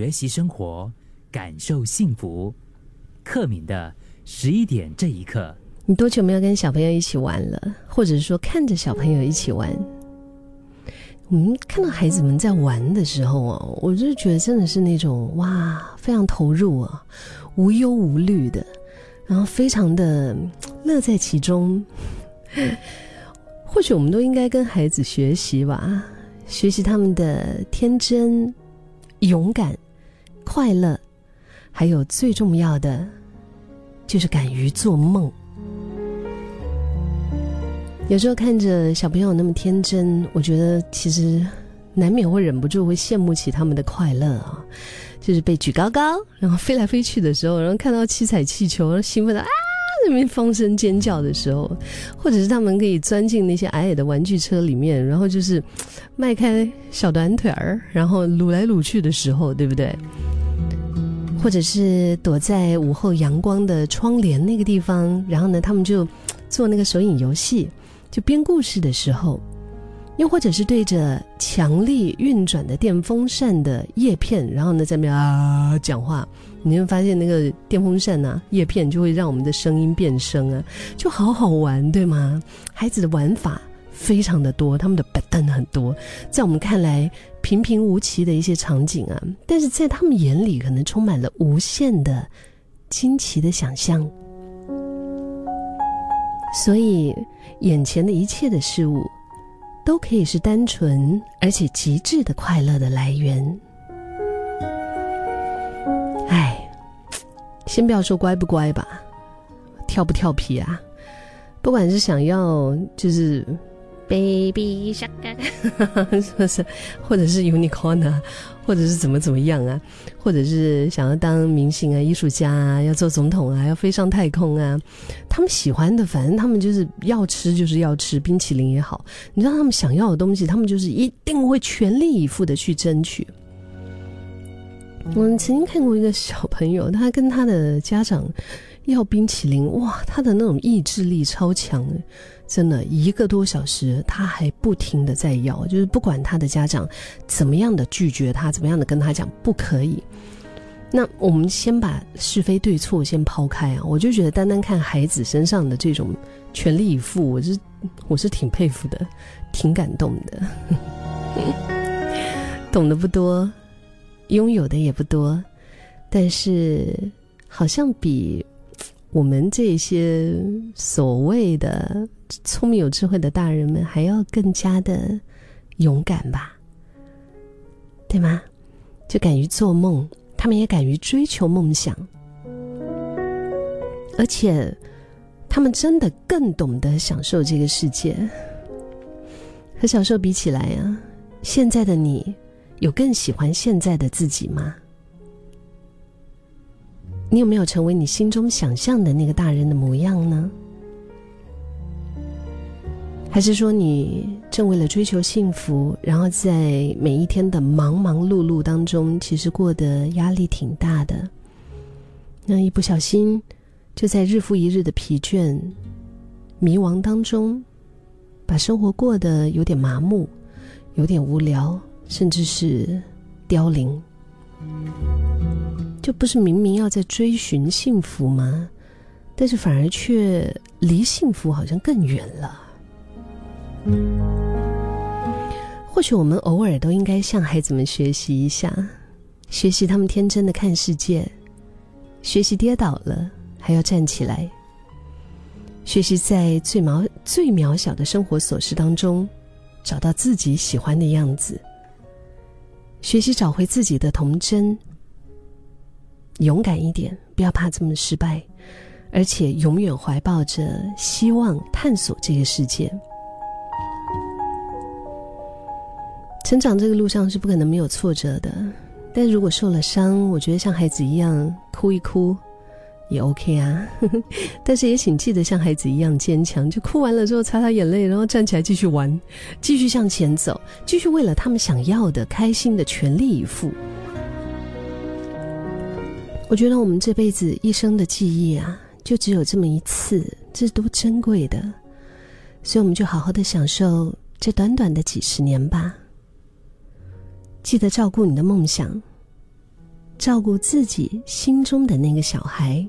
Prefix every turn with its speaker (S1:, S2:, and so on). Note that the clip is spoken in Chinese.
S1: 学习生活，感受幸福。克敏的十一点这一刻，
S2: 你多久没有跟小朋友一起玩了？或者说看着小朋友一起玩？我们看到孩子们在玩的时候啊，我就觉得真的是那种哇，非常投入啊，无忧无虑的，然后非常的乐在其中。或许我们都应该跟孩子学习吧，学习他们的天真、勇敢、快乐，还有最重要的，就是敢于做梦。有时候看着小朋友那么天真，我觉得其实难免会忍不住会羡慕起他们的快乐啊，就是被举高高，然后飞来飞去的时候，然后看到七彩气球，然后兴奋的啊，那边放声尖叫的时候，或者是他们可以钻进那些矮矮的玩具车里面，然后就是迈开小短腿儿，然后撸来撸去的时候，对不对？或者是躲在午后阳光的窗帘那个地方，然后呢，他们就做那个手影游戏。就编故事的时候，又或者是对着强力运转的电风扇的叶片，然后呢在那边啊讲话，你会发现那个电风扇呐叶片就会让我们的声音变声啊，就好好玩，对吗？孩子的玩法非常的多，他们的板凳很多，在我们看来平平无奇的一些场景啊，但是在他们眼里可能充满了无限的惊奇的想象。所以，眼前的一切的事物，都可以是单纯而且极致的快乐的来源。哎，先不要说乖不乖吧，跳不跳皮啊？不管是想要就是。Baby shark，是不是？或者是 unicorn 啊，或者是怎么怎么样啊？或者是想要当明星啊、艺术家啊、要做总统啊、要飞上太空啊？他们喜欢的，反正他们就是要吃，就是要吃冰淇淋也好。你知道他们想要的东西，他们就是一定会全力以赴的去争取。我曾经看过一个小朋友，他跟他的家长要冰淇淋，哇，他的那种意志力超强。真的一个多小时，他还不停的在要，就是不管他的家长怎么样的拒绝他，怎么样的跟他讲不可以。那我们先把是非对错先抛开啊，我就觉得单单看孩子身上的这种全力以赴，我是我是挺佩服的，挺感动的。懂得不多，拥有的也不多，但是好像比。我们这些所谓的聪明有智慧的大人们，还要更加的勇敢吧？对吗？就敢于做梦，他们也敢于追求梦想，而且他们真的更懂得享受这个世界。和小时候比起来啊，现在的你有更喜欢现在的自己吗？你有没有成为你心中想象的那个大人的模样呢？还是说你正为了追求幸福，然后在每一天的忙忙碌碌当中，其实过得压力挺大的？那一不小心，就在日复一日的疲倦、迷茫当中，把生活过得有点麻木，有点无聊，甚至是凋零。就不是明明要在追寻幸福吗？但是反而却离幸福好像更远了。或许我们偶尔都应该向孩子们学习一下，学习他们天真的看世界，学习跌倒了还要站起来，学习在最渺最渺小的生活琐事当中找到自己喜欢的样子，学习找回自己的童真。勇敢一点，不要怕这么失败，而且永远怀抱着希望，探索这个世界。成长这个路上是不可能没有挫折的，但如果受了伤，我觉得像孩子一样哭一哭也 OK 啊。但是也请记得像孩子一样坚强，就哭完了之后擦擦眼泪，然后站起来继续玩，继续向前走，继续为了他们想要的、开心的全力以赴。我觉得我们这辈子一生的记忆啊，就只有这么一次，这是多珍贵的，所以我们就好好的享受这短短的几十年吧。记得照顾你的梦想，照顾自己心中的那个小孩。